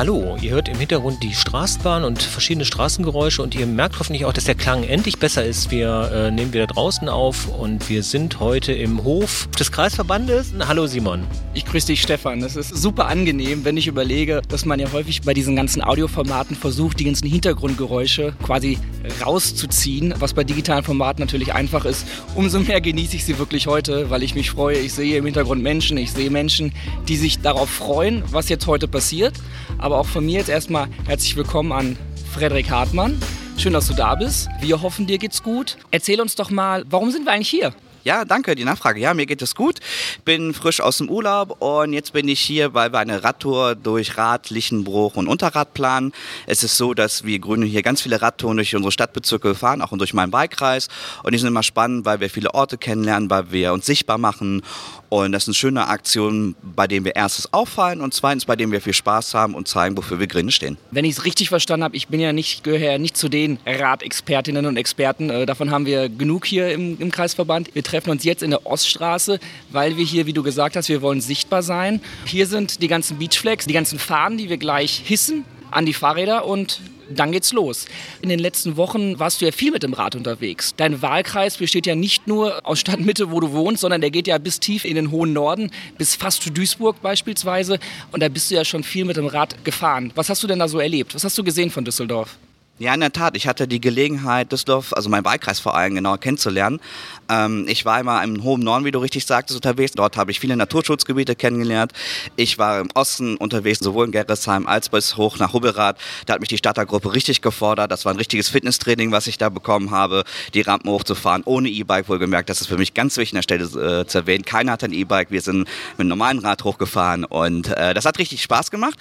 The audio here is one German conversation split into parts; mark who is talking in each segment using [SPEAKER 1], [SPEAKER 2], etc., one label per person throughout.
[SPEAKER 1] Hallo, ihr hört im Hintergrund die Straßenbahn und verschiedene Straßengeräusche und ihr merkt hoffentlich auch, dass der Klang endlich besser ist. Wir äh, nehmen wieder draußen auf und wir sind heute im Hof des Kreisverbandes. Hallo Simon.
[SPEAKER 2] Ich grüße dich Stefan. Das ist super angenehm, wenn ich überlege, dass man ja häufig bei diesen ganzen Audioformaten versucht, die ganzen Hintergrundgeräusche quasi rauszuziehen, was bei digitalen Formaten natürlich einfach ist. Umso mehr genieße ich sie wirklich heute, weil ich mich freue. Ich sehe im Hintergrund Menschen, ich sehe Menschen, die sich darauf freuen, was jetzt heute passiert. Aber auch von mir jetzt erstmal herzlich willkommen an Frederik Hartmann. Schön, dass du da bist. Wir hoffen, dir geht's gut. Erzähl uns doch mal, warum sind wir eigentlich hier?
[SPEAKER 3] Ja, danke, die Nachfrage. Ja, mir geht es gut. Bin frisch aus dem Urlaub und jetzt bin ich hier, weil wir eine Radtour durch Rad, Lichenbruch und Unterrad planen. Es ist so, dass wir Grüne hier ganz viele Radtouren durch unsere Stadtbezirke fahren, auch durch meinen Wahlkreis. Und die sind immer spannend, weil wir viele Orte kennenlernen, weil wir uns sichtbar machen. Und das ist eine schöne Aktion, bei denen wir erstens auffallen und zweitens, bei denen wir viel Spaß haben und zeigen, wofür wir Grüne stehen.
[SPEAKER 2] Wenn ich es richtig verstanden habe, ich bin ja nicht, gehöre nicht zu den Radexpertinnen und Experten. Äh, davon haben wir genug hier im, im Kreisverband. Wir treffen uns jetzt in der Oststraße, weil wir hier, wie du gesagt hast, wir wollen sichtbar sein. Hier sind die ganzen Beachflags, die ganzen Fahnen, die wir gleich hissen an die Fahrräder und dann geht's los. In den letzten Wochen warst du ja viel mit dem Rad unterwegs. Dein Wahlkreis besteht ja nicht nur aus Stadtmitte, wo du wohnst, sondern der geht ja bis tief in den hohen Norden, bis fast zu Duisburg beispielsweise. Und da bist du ja schon viel mit dem Rad gefahren. Was hast du denn da so erlebt? Was hast du gesehen von Düsseldorf?
[SPEAKER 3] Ja, in der Tat. Ich hatte die Gelegenheit, Düsseldorf, also meinen Wahlkreis vor allem genauer kennenzulernen. Ähm, ich war immer im hohen Norden, wie du richtig sagtest, unterwegs. Dort habe ich viele Naturschutzgebiete kennengelernt. Ich war im Osten unterwegs, sowohl in Gerresheim als bis hoch nach Hubbelrath. Da hat mich die Stadtergruppe richtig gefordert. Das war ein richtiges Fitnesstraining, was ich da bekommen habe, die Rampen hochzufahren, ohne E-Bike wohlgemerkt. Das ist für mich ganz wichtig an der Stelle äh, zu erwähnen. Keiner hat ein E-Bike. Wir sind mit einem normalen Rad hochgefahren und äh, das hat richtig Spaß gemacht.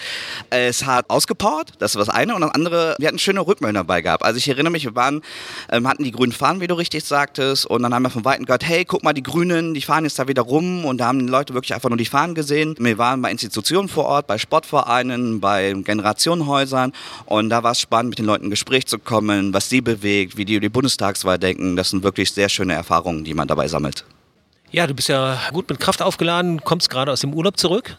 [SPEAKER 3] Es hat ausgepowert, das ist das eine. Und das andere, wir hatten schöne Rückmeldungen dabei gehabt. Also ich erinnere mich, wir waren, ähm, hatten die grünen Fahnen, wie du richtig sagtest, und dann haben wir von Weitem gehört, hey, guck mal, die Grünen, die fahren jetzt da wieder rum und da haben die Leute wirklich einfach nur die Fahnen gesehen. Wir waren bei Institutionen vor Ort, bei Sportvereinen, bei Generationenhäusern und da war es spannend, mit den Leuten in Gespräch zu kommen, was sie bewegt, wie die über die Bundestagswahl denken. Das sind wirklich sehr schöne Erfahrungen, die man dabei sammelt.
[SPEAKER 1] Ja, du bist ja gut mit Kraft aufgeladen, kommst gerade aus dem Urlaub zurück.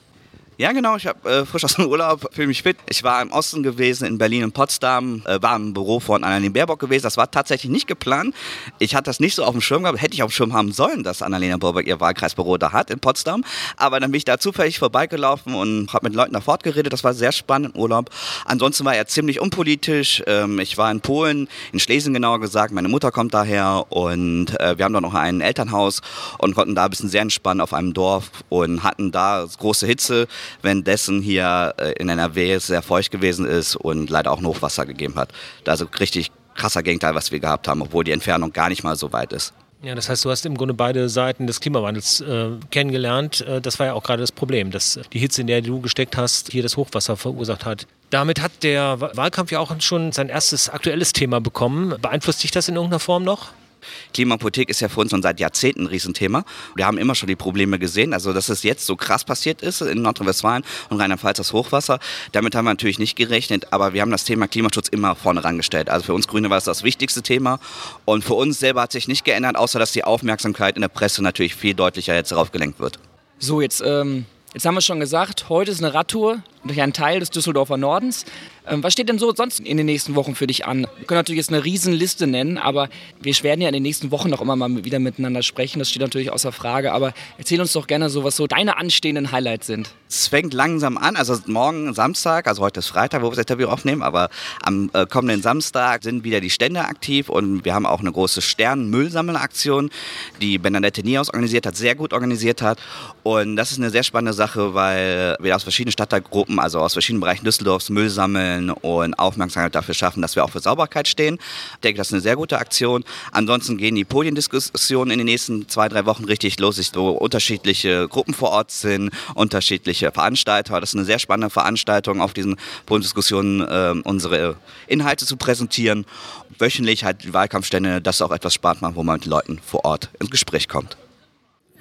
[SPEAKER 3] Ja, genau. Ich habe äh, frisch aus dem Urlaub, fühle mich fit. Ich war im Osten gewesen, in Berlin und Potsdam, äh, war im Büro von Annalena Baerbock gewesen. Das war tatsächlich nicht geplant. Ich hatte das nicht so auf dem Schirm gehabt. Hätte ich auf dem Schirm haben sollen, dass Annalena Baerbock ihr Wahlkreisbüro da hat in Potsdam. Aber dann bin ich da zufällig vorbeigelaufen und habe mit Leuten da fortgeredet. Das war sehr spannend im Urlaub. Ansonsten war er ziemlich unpolitisch. Ähm, ich war in Polen, in Schlesien genauer gesagt. Meine Mutter kommt daher und äh, wir haben da noch ein Elternhaus und konnten da ein bisschen sehr entspannen auf einem Dorf und hatten da große Hitze währenddessen hier äh, in NRW es sehr feucht gewesen ist und leider auch Hochwasser gegeben hat. Ist richtig krasser Gegenteil, was wir gehabt haben, obwohl die Entfernung gar nicht mal so weit ist.
[SPEAKER 1] Ja, das heißt, du hast im Grunde beide Seiten des Klimawandels äh, kennengelernt. Äh, das war ja auch gerade das Problem, dass die Hitze, in der du gesteckt hast, hier das Hochwasser verursacht hat. Damit hat der Wahlkampf ja auch schon sein erstes aktuelles Thema bekommen. Beeinflusst dich das in irgendeiner Form noch?
[SPEAKER 3] Klimapolitik ist ja für uns schon seit Jahrzehnten ein Riesenthema. Wir haben immer schon die Probleme gesehen. Also, dass es jetzt so krass passiert ist in Nordrhein-Westfalen und Rheinland-Pfalz das Hochwasser, damit haben wir natürlich nicht gerechnet. Aber wir haben das Thema Klimaschutz immer vorne rangestellt. Also für uns Grüne war es das wichtigste Thema. Und für uns selber hat sich nicht geändert, außer dass die Aufmerksamkeit in der Presse natürlich viel deutlicher jetzt darauf gelenkt wird.
[SPEAKER 2] So, jetzt, ähm, jetzt haben wir schon gesagt, heute ist eine Radtour durch einen Teil des Düsseldorfer Nordens. Ähm, was steht denn so sonst in den nächsten Wochen für dich an? Wir können natürlich jetzt eine Riesenliste nennen, aber wir werden ja in den nächsten Wochen noch immer mal wieder miteinander sprechen. Das steht natürlich außer Frage. Aber erzähl uns doch gerne so, was so deine anstehenden Highlights sind.
[SPEAKER 3] Es fängt langsam an. Also morgen Samstag, also heute ist Freitag, wo wir das Interview aufnehmen, aber am äh, kommenden Samstag sind wieder die Stände aktiv und wir haben auch eine große Sternenmüllsammelaktion, die Bernadette Niehaus organisiert hat, sehr gut organisiert hat. Und das ist eine sehr spannende Sache, weil wir aus verschiedenen Stadtteilgruppen, also aus verschiedenen Bereichen Düsseldorfs Müll sammeln sammeln und Aufmerksamkeit dafür schaffen, dass wir auch für Sauberkeit stehen. Ich denke, das ist eine sehr gute Aktion. Ansonsten gehen die Podiendiskussionen in den nächsten zwei, drei Wochen richtig los, wo unterschiedliche Gruppen vor Ort sind, unterschiedliche Veranstalter. Das ist eine sehr spannende Veranstaltung, auf diesen Podiendiskussionen äh, unsere Inhalte zu präsentieren. Wöchentlich halt die Wahlkampfstände, das auch etwas spart macht, wo man mit den Leuten vor Ort ins Gespräch kommt.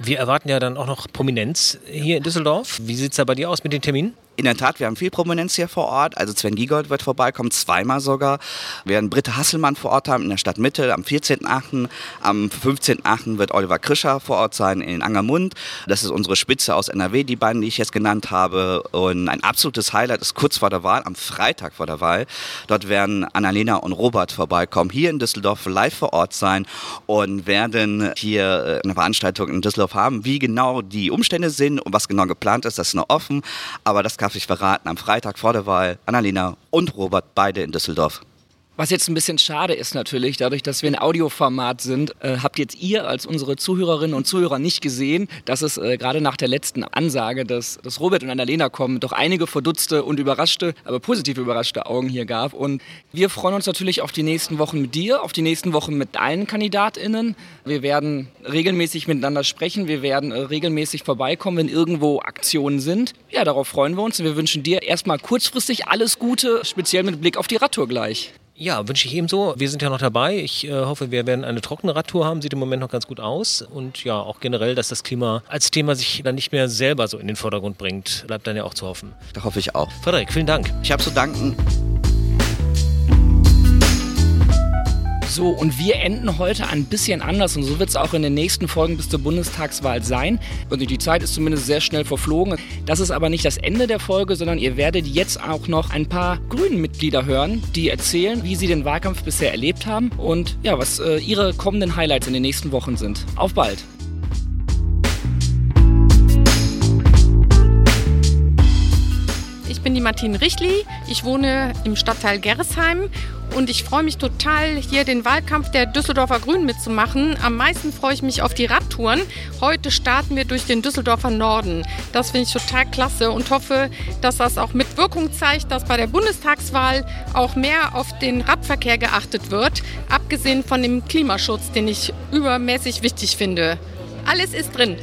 [SPEAKER 1] Wir erwarten ja dann auch noch Prominenz hier in Düsseldorf. Wie sieht es da bei dir aus mit den Terminen?
[SPEAKER 3] In der Tat, wir haben viel Prominenz hier vor Ort. Also Sven Giegold wird vorbeikommen, zweimal sogar. Wir werden Britta Hasselmann vor Ort haben in der Stadtmitte am 14.8. Am 15.8. wird Oliver Krischer vor Ort sein in Angermund. Das ist unsere Spitze aus NRW, die beiden, die ich jetzt genannt habe. Und ein absolutes Highlight ist kurz vor der Wahl, am Freitag vor der Wahl. Dort werden Annalena und Robert vorbeikommen, hier in Düsseldorf live vor Ort sein und werden hier äh, eine Veranstaltung in Düsseldorf haben. Wie genau die Umstände sind und was genau geplant ist, das ist noch offen. Aber das darf ich verraten am Freitag vor der Wahl. Annalena und Robert, beide in Düsseldorf.
[SPEAKER 2] Was jetzt ein bisschen schade ist natürlich, dadurch, dass wir ein Audioformat sind, äh, habt jetzt ihr als unsere Zuhörerinnen und Zuhörer nicht gesehen, dass es äh, gerade nach der letzten Ansage, dass, dass Robert und Annalena kommen, doch einige verdutzte und überraschte, aber positiv überraschte Augen hier gab. Und wir freuen uns natürlich auf die nächsten Wochen mit dir, auf die nächsten Wochen mit allen KandidatInnen. Wir werden regelmäßig miteinander sprechen, wir werden äh, regelmäßig vorbeikommen, wenn irgendwo Aktionen sind. Ja, darauf freuen wir uns und wir wünschen dir erstmal kurzfristig alles Gute, speziell mit Blick auf die Radtour gleich.
[SPEAKER 1] Ja, wünsche ich ebenso. Wir sind ja noch dabei. Ich äh, hoffe, wir werden eine trockene Radtour haben. Sieht im Moment noch ganz gut aus. Und ja, auch generell, dass das Klima als Thema sich dann nicht mehr selber so in den Vordergrund bringt. Bleibt dann ja auch zu hoffen.
[SPEAKER 3] Da hoffe ich auch.
[SPEAKER 1] Frederik, vielen Dank.
[SPEAKER 3] Ich habe zu danken.
[SPEAKER 2] So, und wir enden heute ein bisschen anders und so wird es auch in den nächsten Folgen bis zur Bundestagswahl sein. Und die Zeit ist zumindest sehr schnell verflogen. Das ist aber nicht das Ende der Folge, sondern ihr werdet jetzt auch noch ein paar grünen Mitglieder hören, die erzählen, wie sie den Wahlkampf bisher erlebt haben und ja, was äh, ihre kommenden Highlights in den nächsten Wochen sind. Auf bald!
[SPEAKER 4] Ich bin die Martine Richtli. Ich wohne im Stadtteil Gerresheim und ich freue mich total, hier den Wahlkampf der Düsseldorfer Grünen mitzumachen. Am meisten freue ich mich auf die Radtouren. Heute starten wir durch den Düsseldorfer Norden. Das finde ich total klasse und hoffe, dass das auch mit Wirkung zeigt, dass bei der Bundestagswahl auch mehr auf den Radverkehr geachtet wird, abgesehen von dem Klimaschutz, den ich übermäßig wichtig finde. Alles ist drin.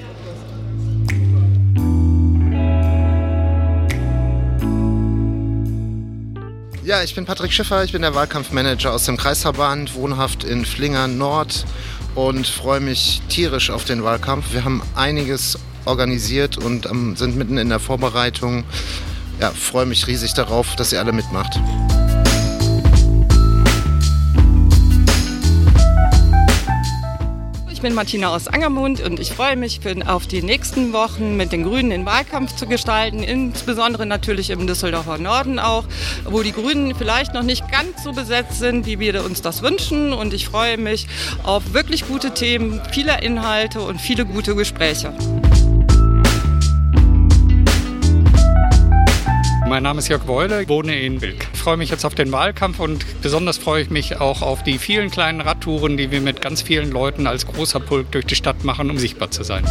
[SPEAKER 5] Ja, ich bin Patrick Schiffer, ich bin der Wahlkampfmanager aus dem Kreisverband, wohnhaft in Flingern Nord und freue mich tierisch auf den Wahlkampf. Wir haben einiges organisiert und ähm, sind mitten in der Vorbereitung. Ja, freue mich riesig darauf, dass ihr alle mitmacht.
[SPEAKER 6] Bin Martina aus Angermund und ich freue mich auf die nächsten Wochen mit den Grünen den Wahlkampf zu gestalten, insbesondere natürlich im Düsseldorfer Norden auch, wo die Grünen vielleicht noch nicht ganz so besetzt sind, wie wir uns das wünschen. Und ich freue mich auf wirklich gute Themen, viele Inhalte und viele gute Gespräche.
[SPEAKER 7] Mein Name ist Jörg Weule, wohne in Wilk. Ich freue mich jetzt auf den Wahlkampf und besonders freue ich mich auch auf die vielen kleinen Radtouren, die wir mit ganz vielen Leuten als großer Pulk durch die Stadt machen, um sichtbar zu sein.